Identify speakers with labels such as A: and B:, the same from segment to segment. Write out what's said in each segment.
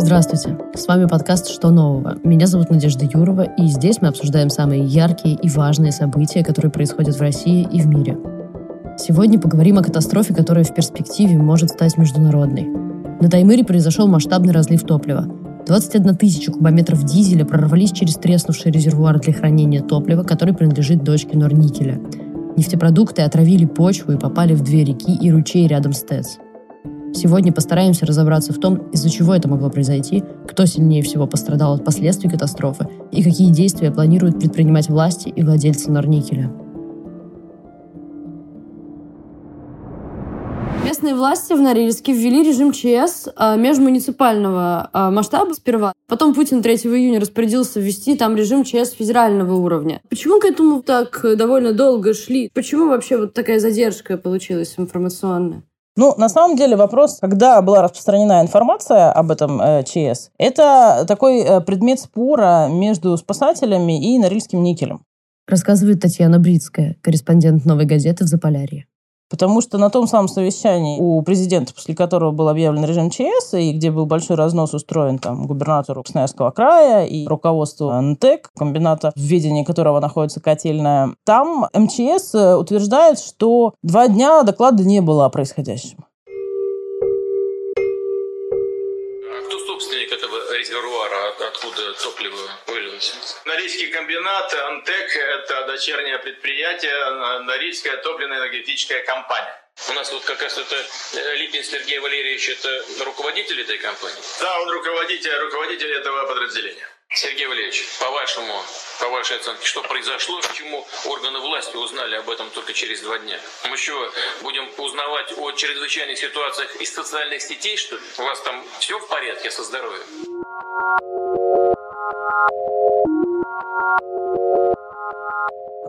A: Здравствуйте, с вами подкаст «Что нового?». Меня зовут Надежда Юрова, и здесь мы обсуждаем самые яркие и важные события, которые происходят в России и в мире. Сегодня поговорим о катастрофе, которая в перспективе может стать международной. На Таймыре произошел масштабный разлив топлива. 21 тысяча кубометров дизеля прорвались через треснувший резервуар для хранения топлива, который принадлежит дочке Норникеля. Нефтепродукты отравили почву и попали в две реки и ручей рядом с ТЭЦ. Сегодня постараемся разобраться в том, из-за чего это могло произойти, кто сильнее всего пострадал от последствий катастрофы и какие действия планируют предпринимать власти и владельцы Норникеля. Местные власти в Норильске ввели режим ЧС а, межмуниципального а, масштаба сперва. Потом Путин 3 июня распорядился ввести там режим ЧС федерального уровня. Почему к этому так довольно долго шли? Почему вообще вот такая задержка получилась информационная?
B: Ну, на самом деле вопрос, когда была распространена информация об этом э, ЧС, это такой э, предмет спора между спасателями и Норильским никелем.
A: Рассказывает Татьяна Брицкая, корреспондент «Новой газеты» в Заполярье.
B: Потому что на том самом совещании у президента, после которого был объявлен режим ЧС, и где был большой разнос устроен там губернатору Красноярского края и руководству НТЭК, комбината, в ведении которого находится котельная, там МЧС утверждает, что два дня доклада не было о происходящем.
C: резервуара, откуда топливо вылилось. Норильский комбинат «Антек» – это дочернее предприятие Норильская топливно-энергетическая компания. У нас вот как раз это э, Липин Сергей Валерьевич, это руководитель этой компании? Да, он руководитель, руководитель этого подразделения. Сергей Валерьевич, по-вашему, по вашей оценке, что произошло, почему органы власти узнали об этом только через два дня? Мы что, будем узнавать о чрезвычайных ситуациях из социальных сетей, что ли? У вас там все в порядке со здоровьем?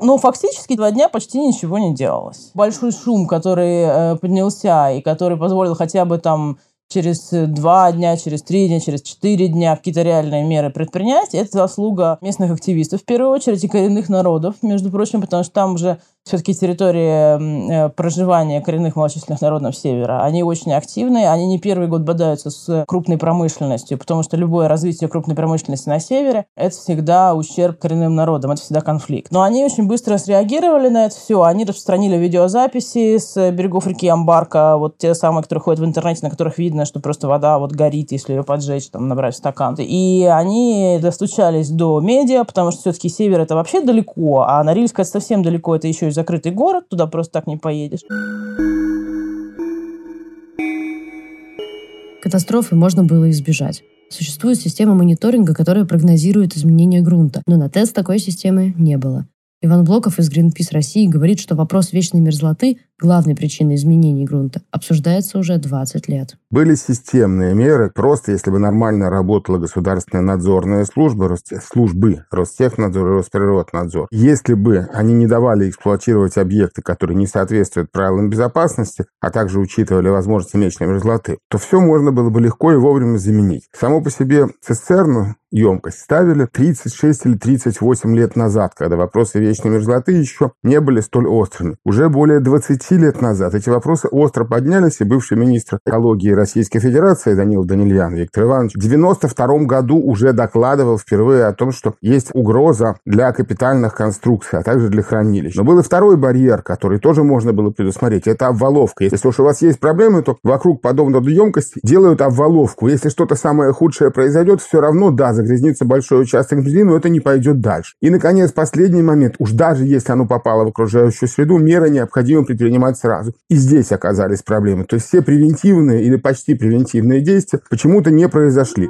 B: Ну, фактически два дня почти ничего не делалось. Большой шум, который э, поднялся и который позволил хотя бы там через два дня, через три дня, через четыре дня какие-то реальные меры предпринять, это заслуга местных активистов, в первую очередь, и коренных народов, между прочим, потому что там уже все-таки территории э, проживания коренных малочисленных народов Севера, они очень активные, они не первый год бодаются с крупной промышленностью, потому что любое развитие крупной промышленности на Севере – это всегда ущерб коренным народам, это всегда конфликт. Но они очень быстро среагировали на это все, они распространили видеозаписи с берегов реки Амбарка, вот те самые, которые ходят в интернете, на которых видно, что просто вода вот горит, если ее поджечь, там, набрать в стакан. И они достучались до медиа, потому что все-таки Север – это вообще далеко, а Норильск – это совсем далеко, это еще и закрытый город, туда просто так не поедешь.
A: Катастрофы можно было избежать. Существует система мониторинга, которая прогнозирует изменения грунта, но на тест такой системы не было. Иван Блоков из Greenpeace России говорит, что вопрос вечной мерзлоты главной причиной изменений грунта, обсуждается уже 20 лет.
D: Были системные меры. Просто если бы нормально работала государственная надзорная служба, службы Ростехнадзор и Росприроднадзор, если бы они не давали эксплуатировать объекты, которые не соответствуют правилам безопасности, а также учитывали возможности вечной мерзлоты, то все можно было бы легко и вовремя заменить. Само по себе цистерну емкость ставили 36 или 38 лет назад, когда вопросы вечной мерзлоты еще не были столь острыми. Уже более 20 10 лет назад эти вопросы остро поднялись, и бывший министр экологии Российской Федерации Данил Данильян Виктор Иванович в 1992 году уже докладывал впервые о том, что есть угроза для капитальных конструкций, а также для хранилищ. Но был и второй барьер, который тоже можно было предусмотреть. Это обваловка. Если уж у вас есть проблемы, то вокруг подобной емкости делают обваловку. Если что-то самое худшее произойдет, все равно, да, загрязнится большой участок земли, но это не пойдет дальше. И, наконец, последний момент. Уж даже если оно попало в окружающую среду, меры необходимо предпринимать принимать сразу. И здесь оказались проблемы. То есть все превентивные или почти превентивные действия почему-то не произошли.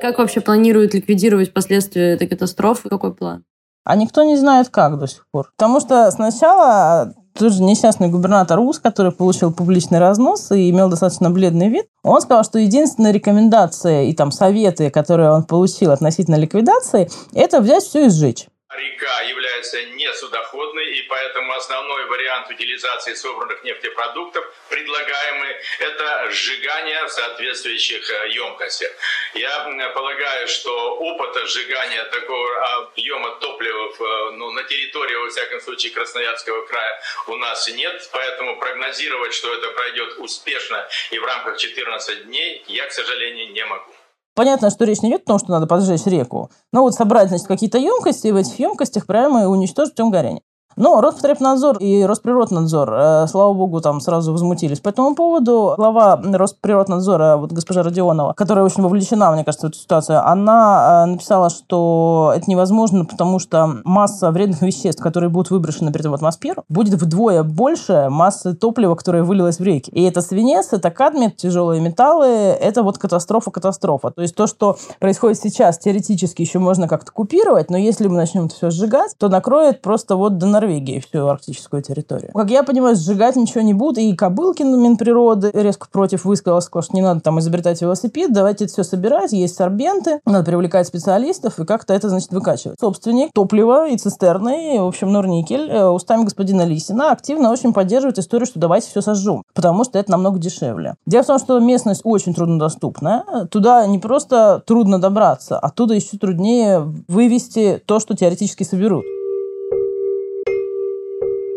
A: Как вообще планируют ликвидировать последствия этой катастрофы? Какой план?
B: А никто не знает, как до сих пор. Потому что сначала тот же несчастный губернатор УС, который получил публичный разнос и имел достаточно бледный вид, он сказал, что единственная рекомендация и там советы, которые он получил относительно ликвидации, это взять все и сжечь.
C: Река является несудоходной, и поэтому основной вариант утилизации собранных нефтепродуктов, предлагаемый, это сжигание в соответствующих э, емкостях. Я полагаю, что опыта сжигания такого объема топлива э, ну, на территории, во всяком случае, Красноярского края у нас нет, поэтому прогнозировать, что это пройдет успешно и в рамках 14 дней, я, к сожалению, не могу.
B: Понятно, что речь не идет о том, что надо поджечь реку. Но вот собрать, значит, какие-то емкости, и в этих емкостях прямо уничтожить путем горения. Но Роспотребнадзор и Росприроднадзор, э, слава богу, там сразу возмутились по этому поводу. Глава Росприроднадзора, вот госпожа Родионова, которая очень вовлечена, мне кажется, в эту ситуацию, она э, написала, что это невозможно, потому что масса вредных веществ, которые будут выброшены при этом в атмосферу, будет вдвое больше массы топлива, которое вылилось в реки. И это свинец, это кадмий, тяжелые металлы, это вот катастрофа-катастрофа. То есть то, что происходит сейчас, теоретически еще можно как-то купировать, но если мы начнем это все сжигать, то накроет просто вот до Норвегии всю арктическую территорию. Как я понимаю, сжигать ничего не будут. И Кобылкин, Минприроды, резко против высказался, сказал, что не надо там изобретать велосипед, давайте это все собирать, есть сорбенты, надо привлекать специалистов и как-то это, значит, выкачивать. Собственник топлива и цистерны, в общем, Норникель, э, устами господина Лисина активно очень поддерживает историю, что давайте все сожжем, потому что это намного дешевле. Дело в том, что местность очень труднодоступная. Туда не просто трудно добраться, оттуда еще труднее вывести то, что теоретически соберут.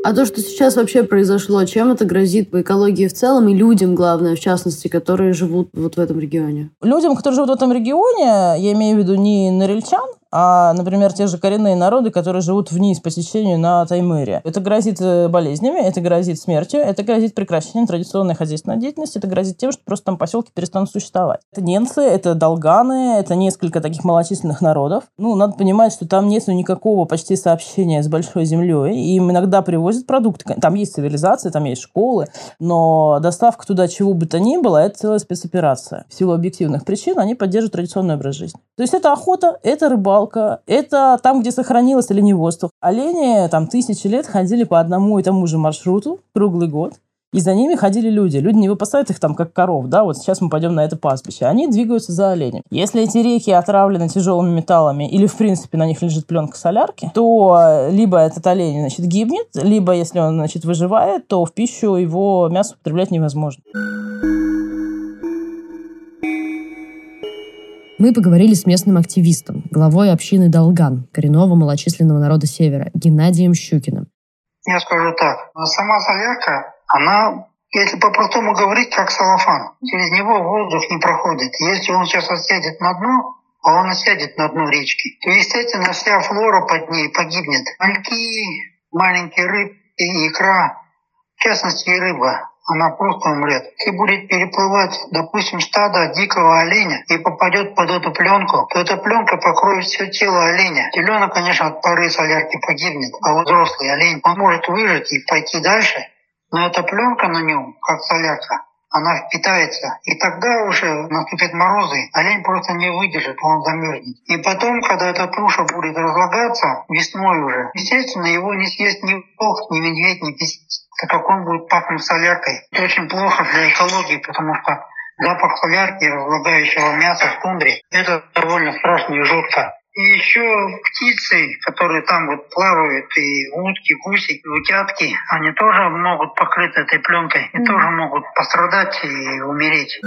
A: А то, что сейчас вообще произошло, чем это грозит по экологии в целом и людям, главное, в частности, которые живут вот в этом регионе?
B: Людям, которые живут в этом регионе, я имею в виду не норильчан, а, например, те же коренные народы, которые живут вниз по течению на Таймыре. Это грозит э, болезнями, это грозит смертью, это грозит прекращением традиционной хозяйственной деятельности, это грозит тем, что просто там поселки перестанут существовать. Это ненцы, это долганы, это несколько таких малочисленных народов. Ну, надо понимать, что там нет никакого почти сообщения с большой землей, им иногда привозят продукты. Там есть цивилизация, там есть школы, но доставка туда чего бы то ни было, это целая спецоперация. В силу объективных причин они поддерживают традиционный образ жизни. То есть это охота, это рыбалка, рыбалка. Это там, где сохранилось оленеводство. Олени там тысячи лет ходили по одному и тому же маршруту круглый год. И за ними ходили люди. Люди не выпасают их там, как коров, да, вот сейчас мы пойдем на это пастбище. Они двигаются за оленем. Если эти реки отравлены тяжелыми металлами или, в принципе, на них лежит пленка солярки, то либо этот олень, значит, гибнет, либо, если он, значит, выживает, то в пищу его мясо употреблять невозможно.
A: Мы поговорили с местным активистом, главой общины Долган, коренного малочисленного народа Севера, Геннадием Щукиным.
E: Я скажу так. Сама солярка, она, если по-простому говорить, как салафан. Через него воздух не проходит. Если он сейчас осядет на дно, а он осядет на дно речки, то, естественно, вся флора под ней погибнет. Мальки, маленькие рыб и икра, в частности и рыба, она просто умрет. Если будет переплывать, допустим, стадо дикого оленя и попадет под эту пленку, то эта пленка покроет все тело оленя. Теленок, конечно, от пары солярки погибнет, а вот взрослый олень, он может выжить и пойти дальше, но эта пленка на нем, как солярка, она впитается. И тогда уже наступят морозы, олень просто не выдержит, он замерзнет. И потом, когда эта туша будет разлагаться, весной уже, естественно, его не съест ни волк, ни медведь, ни песец как он будет пахнуть соляркой. Это очень плохо для экологии, потому что запах солярки и разлагающего мяса в тундре – это довольно страшно и жутко. И еще птицы, которые там вот плавают, и утки, гуси, и утятки, они тоже могут покрыты этой пленкой и тоже могут пострадать и умереть.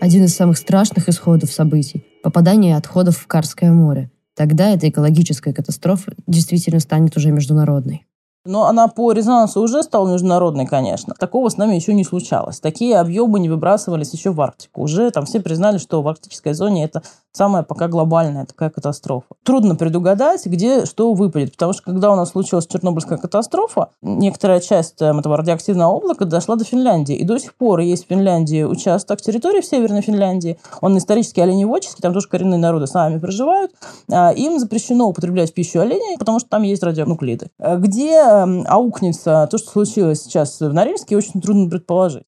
A: Один из самых страшных исходов событий – попадание отходов в Карское море – тогда эта экологическая катастрофа действительно станет уже международной.
B: Но она по резонансу уже стала международной, конечно. Такого с нами еще не случалось. Такие объемы не выбрасывались еще в Арктику. Уже там все признали, что в арктической зоне это самая пока глобальная такая катастрофа. Трудно предугадать, где что выпадет, потому что когда у нас случилась Чернобыльская катастрофа, некоторая часть этого радиоактивного облака дошла до Финляндии. И до сих пор есть в Финляндии участок территории в Северной Финляндии. Он исторически оленеводческий, там тоже коренные народы сами проживают. А, им запрещено употреблять в пищу оленей, потому что там есть радионуклиды. Где эм, аукнется то, что случилось сейчас в Норильске, очень трудно предположить.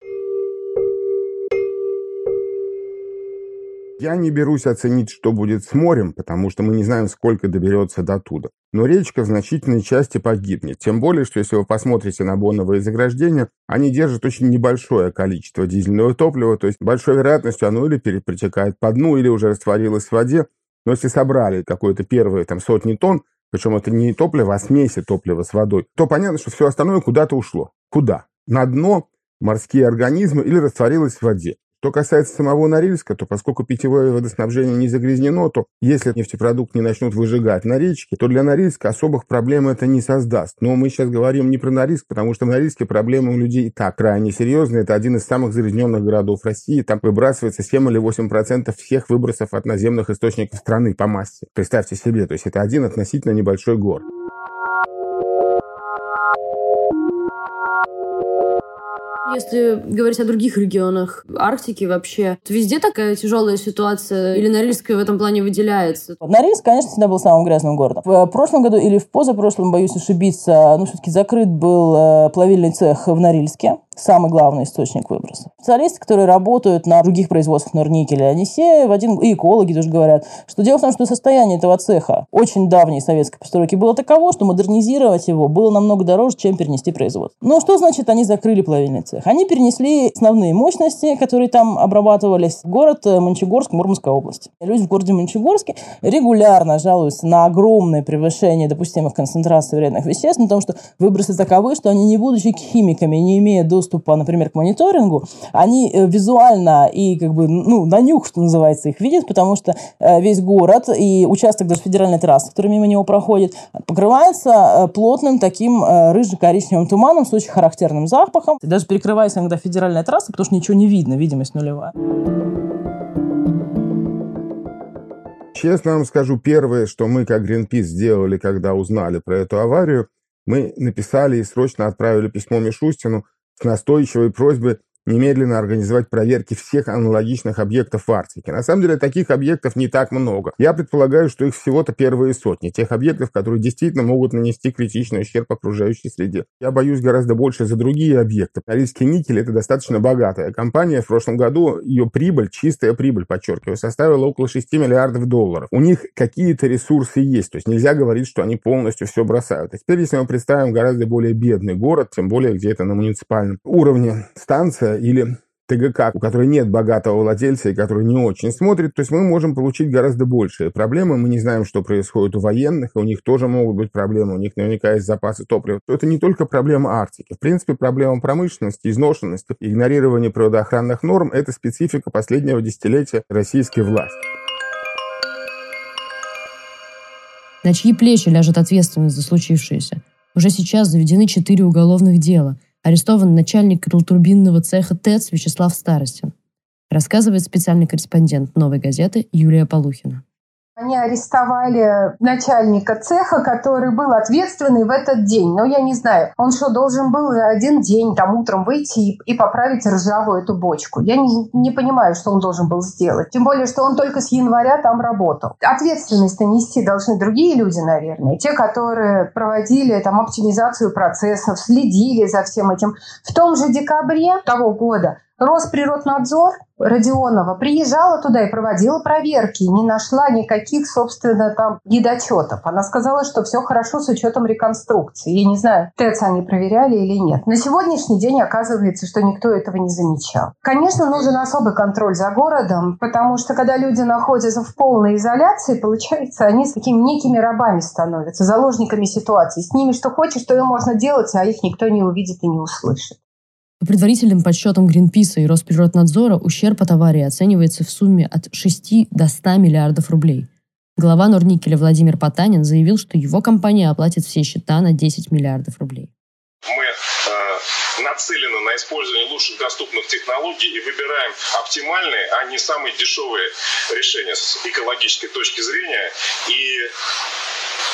D: Я не берусь оценить, что будет с морем, потому что мы не знаем, сколько доберется до туда. Но речка в значительной части погибнет. Тем более, что если вы посмотрите на боновые заграждения, они держат очень небольшое количество дизельного топлива, то есть большой вероятностью оно или перепритекает по дну, или уже растворилось в воде. Но если собрали какое-то первые там сотни тонн, причем это не топливо, а смеси топлива с водой, то понятно, что все остальное куда-то ушло. Куда? На дно морские организмы или растворилось в воде. Что касается самого Норильска, то поскольку питьевое водоснабжение не загрязнено, то если нефтепродукт не начнут выжигать на речке, то для Норильска особых проблем это не создаст. Но мы сейчас говорим не про Норильск, потому что в Норильске проблемы у людей и так крайне серьезные. Это один из самых загрязненных городов России. Там выбрасывается 7 или 8 процентов всех выбросов от наземных источников страны по массе. Представьте себе, то есть это один относительно небольшой город.
A: Если говорить о других регионах Арктики вообще, то везде такая тяжелая ситуация? Или Норильск в этом плане выделяется?
B: Норильск, конечно, всегда был самым грязным городом. В прошлом году или в позапрошлом, боюсь ошибиться, ну, все-таки закрыт был э, плавильный цех в Норильске самый главный источник выбросов. Специалисты, которые работают на других производствах норникеля, они все в один, и экологи тоже говорят, что дело в том, что состояние этого цеха очень давней советской постройки было таково, что модернизировать его было намного дороже, чем перенести производство. Но что значит они закрыли плавильный цех? Они перенесли основные мощности, которые там обрабатывались, в город э, Мончегорск, Мурманская область. Люди в городе Мончегорске регулярно жалуются на огромное превышение допустимых концентраций вредных веществ, на том, что выбросы таковы, что они, не будучи химиками, не имея доступа доступа, например, к мониторингу, они э, визуально и как бы, ну, на нюх, что называется, их видят, потому что э, весь город и участок даже федеральной трассы, который мимо него проходит, покрывается э, плотным таким рыже-коричневым туманом с очень характерным запахом. И даже перекрывается иногда федеральная трасса, потому что ничего не видно, видимость нулевая.
D: Честно вам скажу, первое, что мы, как Greenpeace, сделали, когда узнали про эту аварию, мы написали и срочно отправили письмо Мишустину настойчивой просьбой немедленно организовать проверки всех аналогичных объектов в Арктике. На самом деле таких объектов не так много. Я предполагаю, что их всего-то первые сотни, тех объектов, которые действительно могут нанести критичный ущерб окружающей среде. Я боюсь гораздо больше за другие объекты. Норильский никель – это достаточно богатая компания. В прошлом году ее прибыль, чистая прибыль, подчеркиваю, составила около 6 миллиардов долларов. У них какие-то ресурсы есть, то есть нельзя говорить, что они полностью все бросают. А теперь, если мы представим гораздо более бедный город, тем более где-то на муниципальном уровне станция, или ТГК, у которой нет богатого владельца и который не очень смотрит, то есть мы можем получить гораздо большие проблемы. Мы не знаем, что происходит у военных, у них тоже могут быть проблемы, у них наверняка есть запасы топлива. Это не только проблема Арктики. В принципе, проблема промышленности, изношенности, игнорирования природоохранных норм – это специфика последнего десятилетия российской власти.
A: На чьи плечи ляжет ответственность за случившееся? Уже сейчас заведены четыре уголовных дела – арестован начальник крылтурбинного цеха ТЭЦ Вячеслав Старостин. Рассказывает специальный корреспондент «Новой газеты» Юлия Полухина.
F: Они арестовали начальника цеха, который был ответственный в этот день. Но я не знаю, он что, должен был за один день там утром выйти и, и поправить ржавую эту бочку? Я не, не понимаю, что он должен был сделать. Тем более, что он только с января там работал. Ответственность нести должны другие люди, наверное. Те, которые проводили там оптимизацию процессов, следили за всем этим. В том же декабре того года Росприроднадзор Родионова приезжала туда и проводила проверки, не нашла никаких, собственно, там недочетов. Она сказала, что все хорошо с учетом реконструкции. Я не знаю, ТЭЦ они проверяли или нет. На сегодняшний день оказывается, что никто этого не замечал. Конечно, нужен особый контроль за городом, потому что когда люди находятся в полной изоляции, получается, они с такими некими рабами становятся, заложниками ситуации. С ними что хочешь, то и можно делать, а их никто не увидит и не услышит.
A: По предварительным подсчетам Гринписа и Росприроднадзора ущерб от аварии оценивается в сумме от 6 до 100 миллиардов рублей. Глава Норникеля Владимир Потанин заявил, что его компания оплатит все счета на 10 миллиардов рублей.
G: Мы э, нацелены на использование лучших доступных технологий и выбираем оптимальные, а не самые дешевые решения с экологической точки зрения. И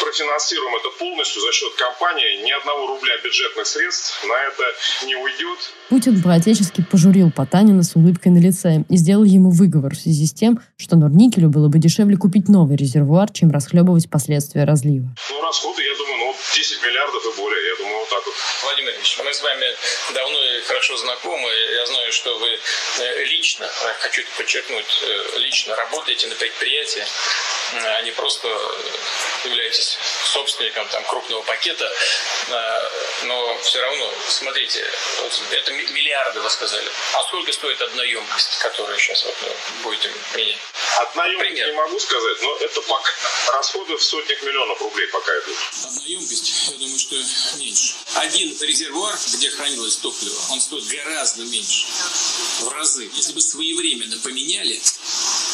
G: профинансируем это полностью за счет компании. Ни одного рубля бюджетных средств на это не уйдет.
A: Путин по-отечески пожурил Потанина с улыбкой на лице и сделал ему выговор в связи с тем, что Норникелю было бы дешевле купить новый резервуар, чем расхлебывать последствия разлива.
G: Ну, расходы, я думаю, ну, 10 миллиардов и более. Я думаю, вот так
C: Владимир Ильич, мы с вами давно и хорошо знакомы. Я знаю, что вы э, лично, хочу подчеркнуть, э, лично работаете на предприятии, а не просто являетесь собственником там, крупного пакета. Но все равно, смотрите, это миллиарды, вы сказали. А сколько стоит одна емкость, которую сейчас вот, будете менять?
G: Одна емкость не могу сказать, но это пока расходы в сотнях миллионов рублей пока идут.
C: Одна емкость, я думаю, что меньше. Один резервуар, где хранилось топливо, он стоит гораздо меньше. В разы. Если бы своевременно поменяли,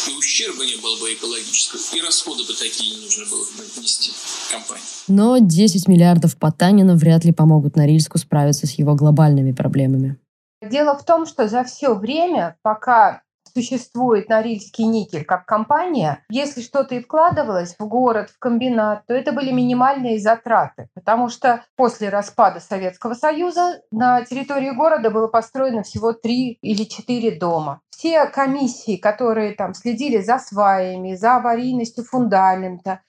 C: и ущерба не было бы экологического, и расходы бы такие не нужно было нести компании.
A: Но 10 миллиардов Потанина вряд ли помогут Норильску справиться с его глобальными проблемами.
F: Дело в том, что за все время, пока существует Норильский никель как компания, если что-то и вкладывалось в город, в комбинат, то это были минимальные затраты, потому что после распада Советского Союза на территории города было построено всего три или четыре дома. Все комиссии, которые там следили за сваями, за аварийностью фундамента,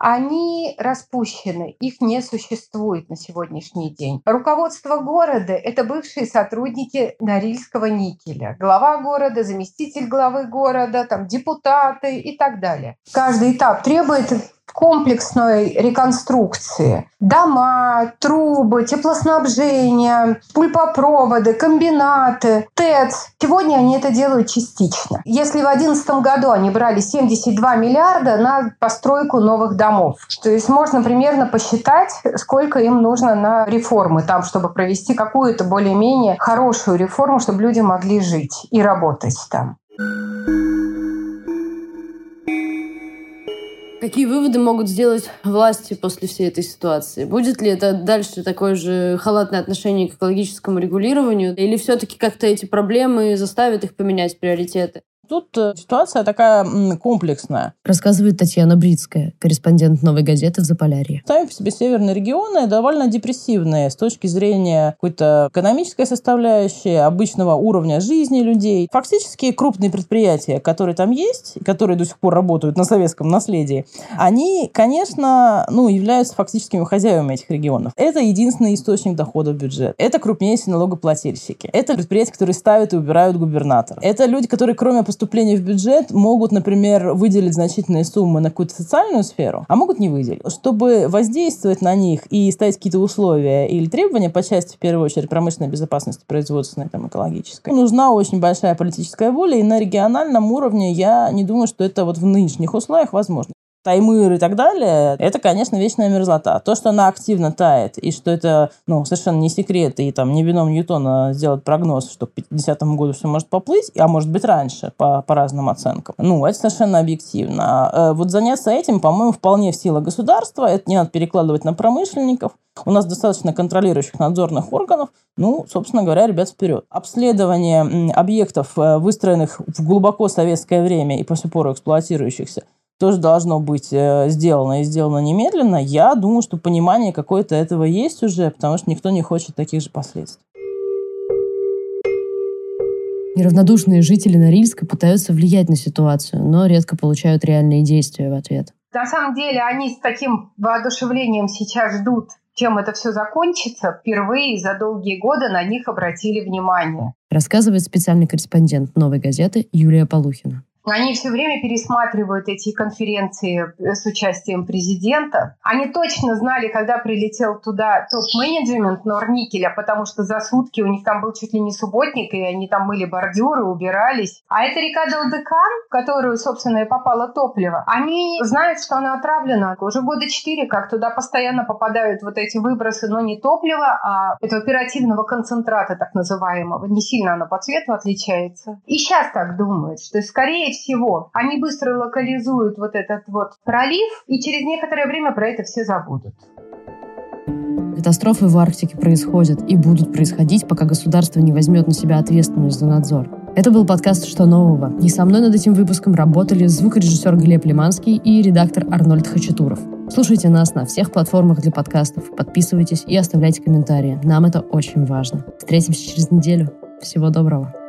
F: они распущены, их не существует на сегодняшний день. Руководство города – это бывшие сотрудники Норильского никеля. Глава города, заместитель главы города, там, депутаты и так далее. Каждый этап требует комплексной реконструкции. Дома, трубы, теплоснабжение, пульпопроводы, комбинаты, ТЭЦ. Сегодня они это делают частично. Если в 2011 году они брали 72 миллиарда на постройку новых домов, то есть можно примерно посчитать, сколько им нужно на реформы там, чтобы провести какую-то более-менее хорошую реформу, чтобы люди могли жить и работать там.
A: Какие выводы могут сделать власти после всей этой ситуации? Будет ли это дальше такое же халатное отношение к экологическому регулированию? Или все-таки как-то эти проблемы заставят их поменять приоритеты?
B: Тут э, ситуация такая комплексная.
A: Рассказывает Татьяна Брицкая, корреспондент «Новой газеты» в Заполярье.
B: Сами по себе северные регионы довольно депрессивные с точки зрения какой-то экономической составляющей, обычного уровня жизни людей. Фактически крупные предприятия, которые там есть, которые до сих пор работают на советском наследии, они, конечно, ну, являются фактическими хозяевами этих регионов. Это единственный источник дохода в бюджет. Это крупнейшие налогоплательщики. Это предприятия, которые ставят и убирают губернатор. Это люди, которые кроме поступления в бюджет могут, например, выделить значительные суммы на какую-то социальную сферу, а могут не выделить. Чтобы воздействовать на них и ставить какие-то условия или требования по части, в первую очередь, промышленной безопасности, производственной, там, экологической, нужна очень большая политическая воля, и на региональном уровне я не думаю, что это вот в нынешних условиях возможно. Таймыр и так далее, это, конечно, вечная мерзлота. То, что она активно тает, и что это ну, совершенно не секрет, и там не вином Ньютона сделать прогноз, что к 50 году все может поплыть, а может быть раньше, по, по разным оценкам. Ну, это совершенно объективно. Э, вот заняться этим, по-моему, вполне в силу государства. Это не надо перекладывать на промышленников. У нас достаточно контролирующих надзорных органов. Ну, собственно говоря, ребят, вперед. Обследование объектов, э, выстроенных в глубоко советское время и по сих пор эксплуатирующихся, тоже должно быть э, сделано и сделано немедленно. Я думаю, что понимание какое-то этого есть уже, потому что никто не хочет таких же последствий.
A: Неравнодушные жители Норильска пытаются влиять на ситуацию, но редко получают реальные действия в ответ.
F: На самом деле они с таким воодушевлением сейчас ждут, чем это все закончится. Впервые за долгие годы на них обратили внимание.
A: Рассказывает специальный корреспондент «Новой газеты» Юлия Полухина.
F: Они все время пересматривают эти конференции э, с участием президента. Они точно знали, когда прилетел туда топ-менеджмент Норникеля, потому что за сутки у них там был чуть ли не субботник, и они там мыли бордюры, убирались. А это река Далдекан, в которую, собственно, и попало топливо, они знают, что она отравлена. Уже года четыре, как туда постоянно попадают вот эти выбросы, но не топлива, а этого оперативного концентрата, так называемого. Не сильно оно по цвету отличается. И сейчас так думают, что скорее скорее всего, они быстро локализуют вот этот вот пролив, и через некоторое время про это все забудут.
A: Катастрофы в Арктике происходят и будут происходить, пока государство не возьмет на себя ответственность за надзор. Это был подкаст «Что нового?». И со мной над этим выпуском работали звукорежиссер Глеб Лиманский и редактор Арнольд Хачатуров. Слушайте нас на всех платформах для подкастов, подписывайтесь и оставляйте комментарии. Нам это очень важно. Встретимся через неделю. Всего доброго.